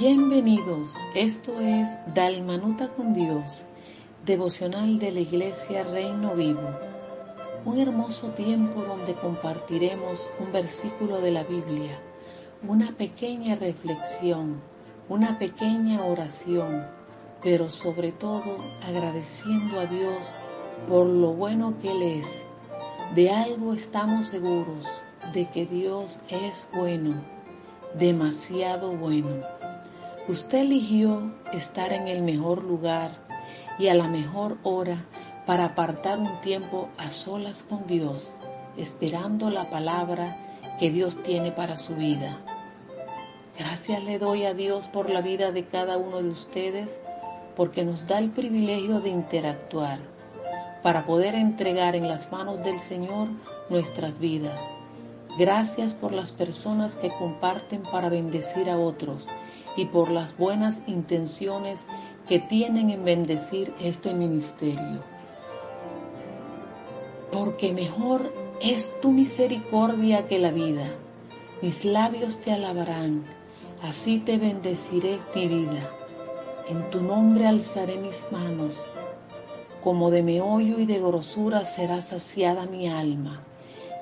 Bienvenidos, esto es Dalmanuta con Dios, devocional de la Iglesia Reino Vivo. Un hermoso tiempo donde compartiremos un versículo de la Biblia, una pequeña reflexión, una pequeña oración, pero sobre todo agradeciendo a Dios por lo bueno que Él es. De algo estamos seguros, de que Dios es bueno, demasiado bueno. Usted eligió estar en el mejor lugar y a la mejor hora para apartar un tiempo a solas con Dios, esperando la palabra que Dios tiene para su vida. Gracias le doy a Dios por la vida de cada uno de ustedes, porque nos da el privilegio de interactuar, para poder entregar en las manos del Señor nuestras vidas. Gracias por las personas que comparten para bendecir a otros y por las buenas intenciones que tienen en bendecir este ministerio. Porque mejor es tu misericordia que la vida. Mis labios te alabarán, así te bendeciré mi vida. En tu nombre alzaré mis manos. Como de meollo y de grosura será saciada mi alma,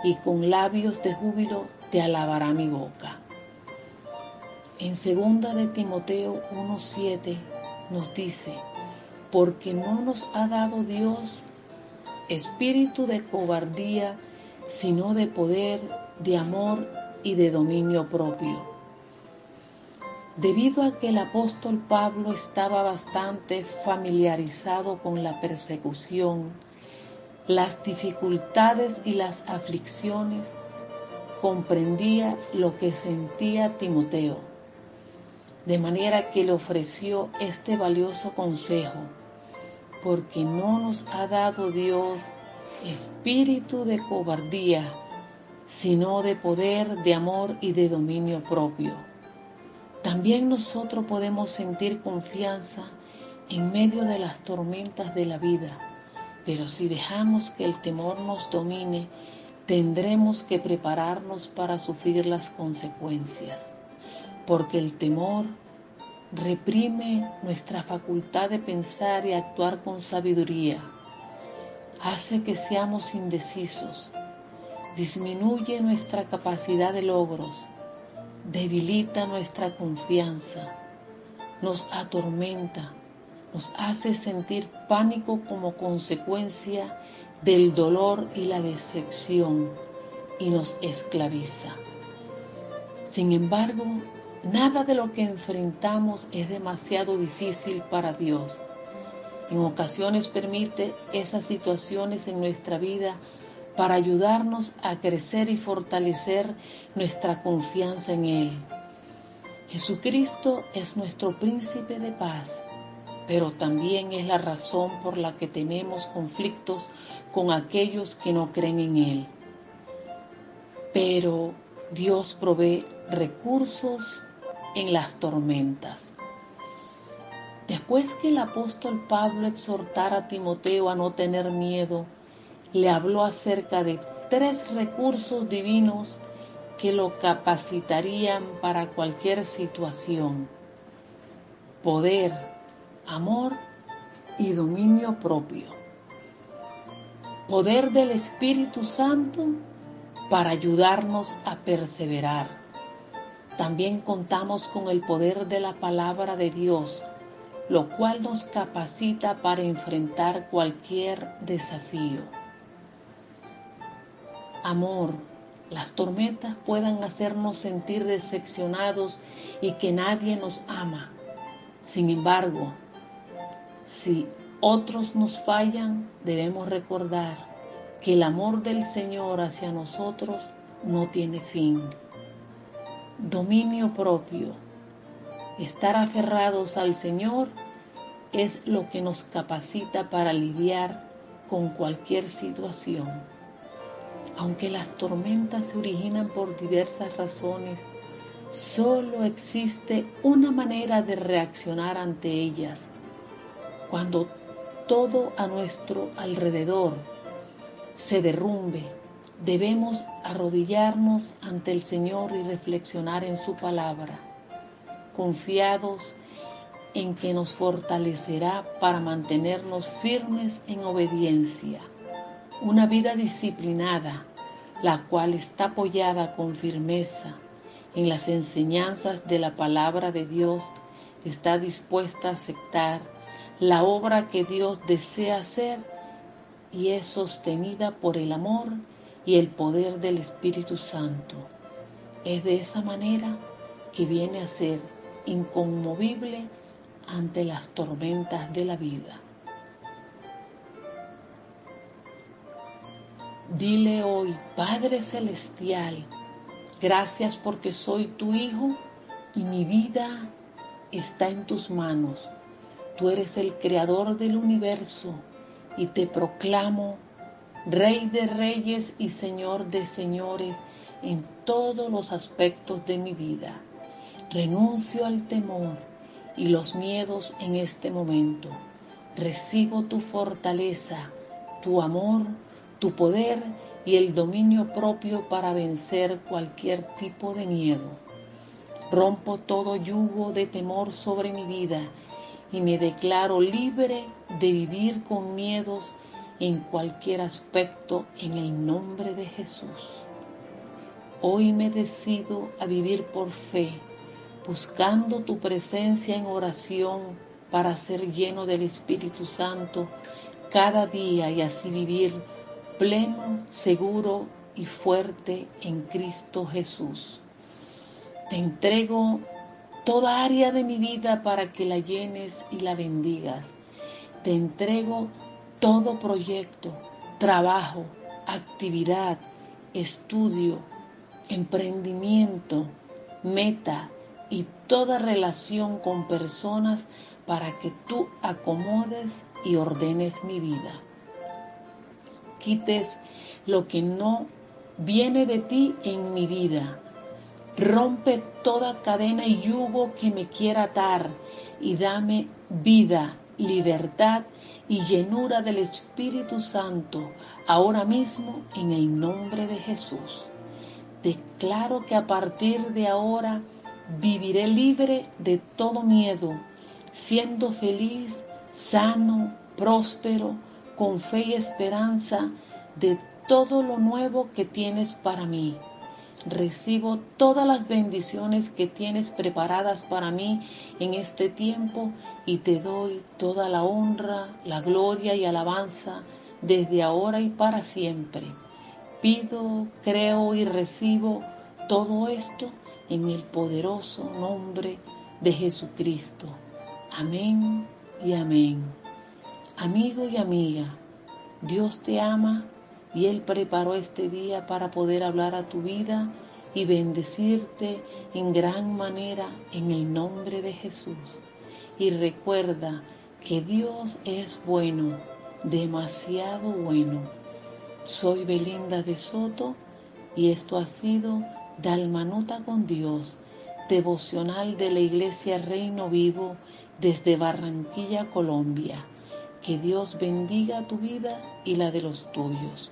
y con labios de júbilo te alabará mi boca. En segunda de Timoteo 1:7 nos dice, porque no nos ha dado Dios espíritu de cobardía, sino de poder, de amor y de dominio propio. Debido a que el apóstol Pablo estaba bastante familiarizado con la persecución, las dificultades y las aflicciones, comprendía lo que sentía Timoteo de manera que le ofreció este valioso consejo, porque no nos ha dado Dios espíritu de cobardía, sino de poder, de amor y de dominio propio. También nosotros podemos sentir confianza en medio de las tormentas de la vida, pero si dejamos que el temor nos domine, tendremos que prepararnos para sufrir las consecuencias porque el temor reprime nuestra facultad de pensar y actuar con sabiduría, hace que seamos indecisos, disminuye nuestra capacidad de logros, debilita nuestra confianza, nos atormenta, nos hace sentir pánico como consecuencia del dolor y la decepción y nos esclaviza. Sin embargo, Nada de lo que enfrentamos es demasiado difícil para Dios. En ocasiones permite esas situaciones en nuestra vida para ayudarnos a crecer y fortalecer nuestra confianza en Él. Jesucristo es nuestro príncipe de paz, pero también es la razón por la que tenemos conflictos con aquellos que no creen en Él. Pero Dios provee recursos en las tormentas. Después que el apóstol Pablo exhortara a Timoteo a no tener miedo, le habló acerca de tres recursos divinos que lo capacitarían para cualquier situación. Poder, amor y dominio propio. Poder del Espíritu Santo para ayudarnos a perseverar también contamos con el poder de la palabra de Dios, lo cual nos capacita para enfrentar cualquier desafío. Amor, las tormentas puedan hacernos sentir decepcionados y que nadie nos ama. Sin embargo, si otros nos fallan, debemos recordar que el amor del Señor hacia nosotros no tiene fin dominio propio. Estar aferrados al Señor es lo que nos capacita para lidiar con cualquier situación. Aunque las tormentas se originan por diversas razones, solo existe una manera de reaccionar ante ellas. Cuando todo a nuestro alrededor se derrumbe, debemos arrodillarnos ante el Señor y reflexionar en su palabra. confiados en que nos fortalecerá para mantenernos firmes en obediencia. Una vida disciplinada, la cual está apoyada con firmeza en las enseñanzas de la palabra de Dios, está dispuesta a aceptar la obra que Dios desea hacer y es sostenida por el amor y el poder del Espíritu Santo. Es de esa manera que viene a ser inconmovible ante las tormentas de la vida. Dile hoy, Padre Celestial, gracias porque soy tu Hijo y mi vida está en tus manos. Tú eres el creador del universo y te proclamo Rey de reyes y Señor de señores en todos los aspectos de mi vida. Renuncio al temor y los miedos en este momento. Recibo tu fortaleza, tu amor, tu poder y el dominio propio para vencer cualquier tipo de miedo. Rompo todo yugo de temor sobre mi vida y me declaro libre de vivir con miedos en cualquier aspecto en el nombre de Jesús. Hoy me decido a vivir por fe, buscando tu presencia en oración para ser lleno del Espíritu Santo cada día y así vivir pleno, seguro y fuerte en Cristo Jesús. Te entrego toda área de mi vida para que la llenes y la bendigas. Te entrego todo proyecto, trabajo, actividad, estudio, emprendimiento, meta y toda relación con personas para que tú acomodes y ordenes mi vida. Quites lo que no viene de ti en mi vida. Rompe toda cadena y yugo que me quiera atar y dame vida, libertad y llenura del Espíritu Santo ahora mismo en el nombre de Jesús. Declaro que a partir de ahora viviré libre de todo miedo, siendo feliz, sano, próspero, con fe y esperanza de todo lo nuevo que tienes para mí. Recibo todas las bendiciones que tienes preparadas para mí en este tiempo y te doy toda la honra, la gloria y alabanza desde ahora y para siempre. Pido, creo y recibo todo esto en el poderoso nombre de Jesucristo. Amén y amén. Amigo y amiga, Dios te ama y Él preparó este día para poder hablar a tu vida y bendecirte en gran manera en el nombre de Jesús. Y recuerda que Dios es bueno, demasiado bueno. Soy Belinda de Soto y esto ha sido Dalmanuta con Dios, devocional de la Iglesia Reino Vivo desde Barranquilla, Colombia. Que Dios bendiga tu vida y la de los tuyos.